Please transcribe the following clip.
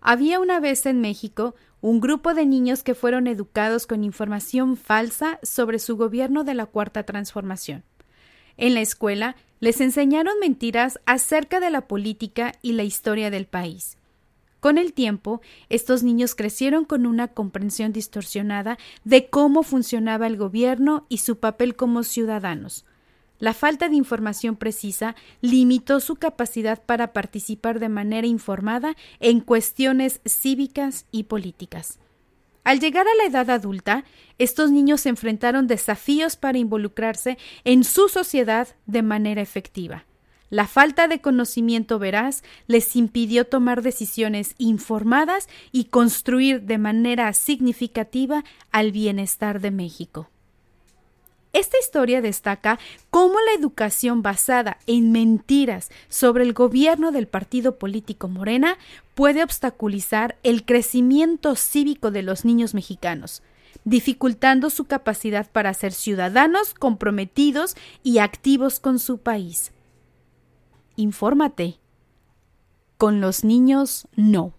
Había una vez en México un grupo de niños que fueron educados con información falsa sobre su gobierno de la Cuarta Transformación. En la escuela les enseñaron mentiras acerca de la política y la historia del país. Con el tiempo, estos niños crecieron con una comprensión distorsionada de cómo funcionaba el gobierno y su papel como ciudadanos, la falta de información precisa limitó su capacidad para participar de manera informada en cuestiones cívicas y políticas. Al llegar a la edad adulta, estos niños enfrentaron desafíos para involucrarse en su sociedad de manera efectiva. La falta de conocimiento veraz les impidió tomar decisiones informadas y construir de manera significativa al bienestar de México. Historia destaca cómo la educación basada en mentiras sobre el gobierno del partido político Morena puede obstaculizar el crecimiento cívico de los niños mexicanos, dificultando su capacidad para ser ciudadanos comprometidos y activos con su país. Infórmate. Con los niños no.